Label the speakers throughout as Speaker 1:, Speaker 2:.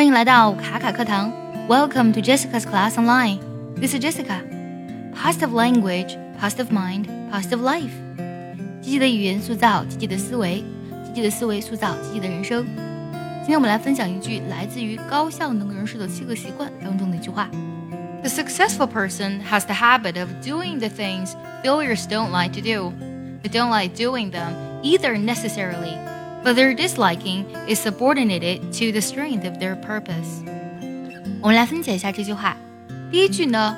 Speaker 1: 欢迎来到卡卡课堂，Welcome to Jessica's Class Online. This is Jessica. Positive language, positive mind, positive life. 积极的语言塑造积极的思维，积极的思维塑造积极的人生。今天我们来分享一句来自于《高效能人士的七个习惯》当中的一句话：The successful person has the habit of doing the things failures don't like to do. They don't like doing them either necessarily but their disliking is subordinated to the strength of their purpose。我们来分解一下这句话。第一句呢，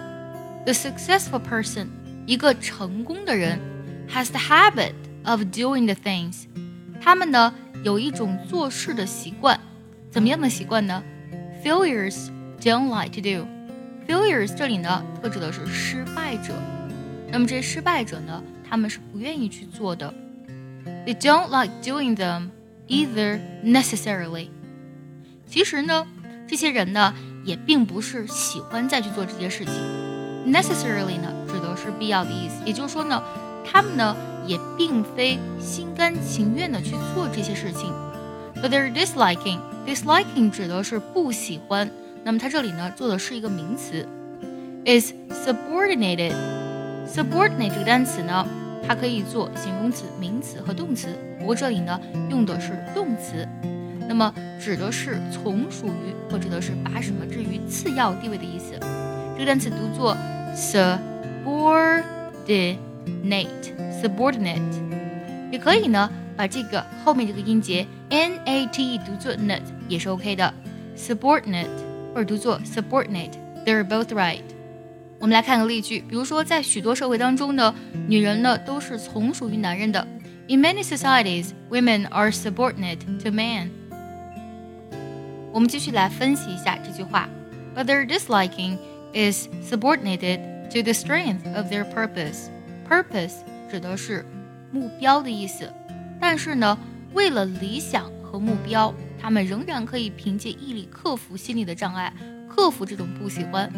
Speaker 1: the successful person，一个成功的人，has the habit of doing the things。他们呢有一种做事的习惯，怎么样的习惯呢？Failures don't like to do。Failures 这里呢特指的是失败者。那么这些失败者呢，他们是不愿意去做的。They don't like doing them either necessarily。其实呢，这些人呢也并不是喜欢再去做这些事情。Necessarily 呢指的是必要的意思，也就是说呢，他们呢也并非心甘情愿的去做这些事情。But they're disliking。disliking 指的是不喜欢。那么它这里呢做的是一个名词，is subordinated。subordinate 这个单词呢。 它可以做形容词、名词和动词，不过这里呢用的是动词，那么指的是从属于或者是把什么置于次要地位的意思。这个单词读作 subordinate，subordinate，也可以呢把这个后面这个音节 n a t 读作 n a t 也是 OK 的，subordinate 或者读作 subordinate，they're both right。我们来看个例句，比如说，在许多社会当中呢，女人呢都是从属于男人的。In many societies, women are subordinate to men。我们继续来分析一下这句话。But their disliking is subordinated to the strength of their purpose. Purpose 指的是目标的意思，但是呢，为了理想和目标，他们仍然可以凭借毅力克服心理的障碍，克服这种不喜欢。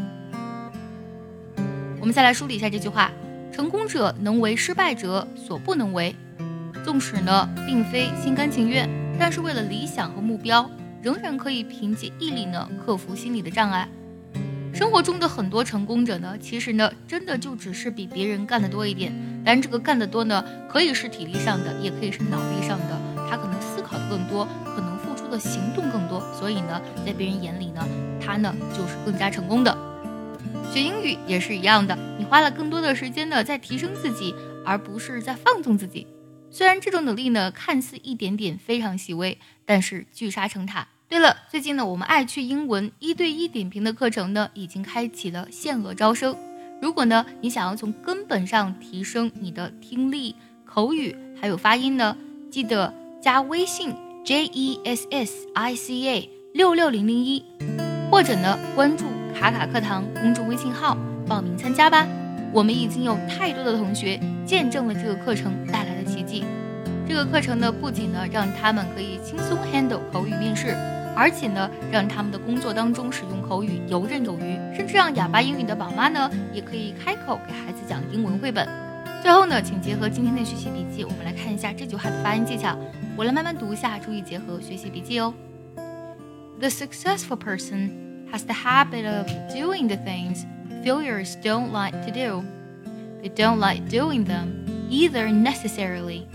Speaker 1: 我们再来梳理一下这句话：成功者能为失败者所不能为，纵使呢并非心甘情愿，但是为了理想和目标，仍然可以凭借毅力呢克服心理的障碍。生活中的很多成功者呢，其实呢真的就只是比别人干得多一点，但这个干得多呢，可以是体力上的，也可以是脑力上的，他可能思考的更多，可能付出的行动更多，所以呢，在别人眼里呢，他呢就是更加成功的。学英语也是一样的，你花了更多的时间呢在提升自己，而不是在放纵自己。虽然这种努力呢看似一点点非常细微，但是聚沙成塔。对了，最近呢我们爱趣英文一对一点评的课程呢已经开启了限额招生。如果呢你想要从根本上提升你的听力、口语还有发音呢，记得加微信 J E S S I C A 六六零零一，或者呢关注。卡卡课堂公众微信号报名参加吧！我们已经有太多的同学见证了这个课程带来的奇迹。这个课程呢，不仅呢让他们可以轻松 handle 口语面试，而且呢让他们的工作当中使用口语游刃有余，甚至让哑巴英语的宝妈呢也可以开口给孩子讲英文绘本。最后呢，请结合今天的学习笔记，我们来看一下这句话的发音技巧。我来慢慢读一下，注意结合学习笔记哦。The successful person. has the habit of doing the things failures don't like to do. They don't like doing them either necessarily,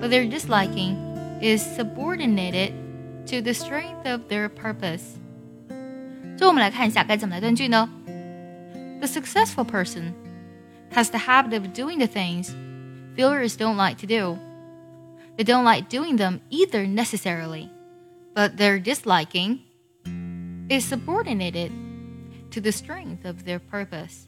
Speaker 1: but their disliking is subordinated to the strength of their purpose. 最后我们来看一下该怎么来断句呢？The successful person has the habit of doing the things failures don't like to do. They don't like doing them either necessarily, but their disliking is subordinated to the strength of their purpose.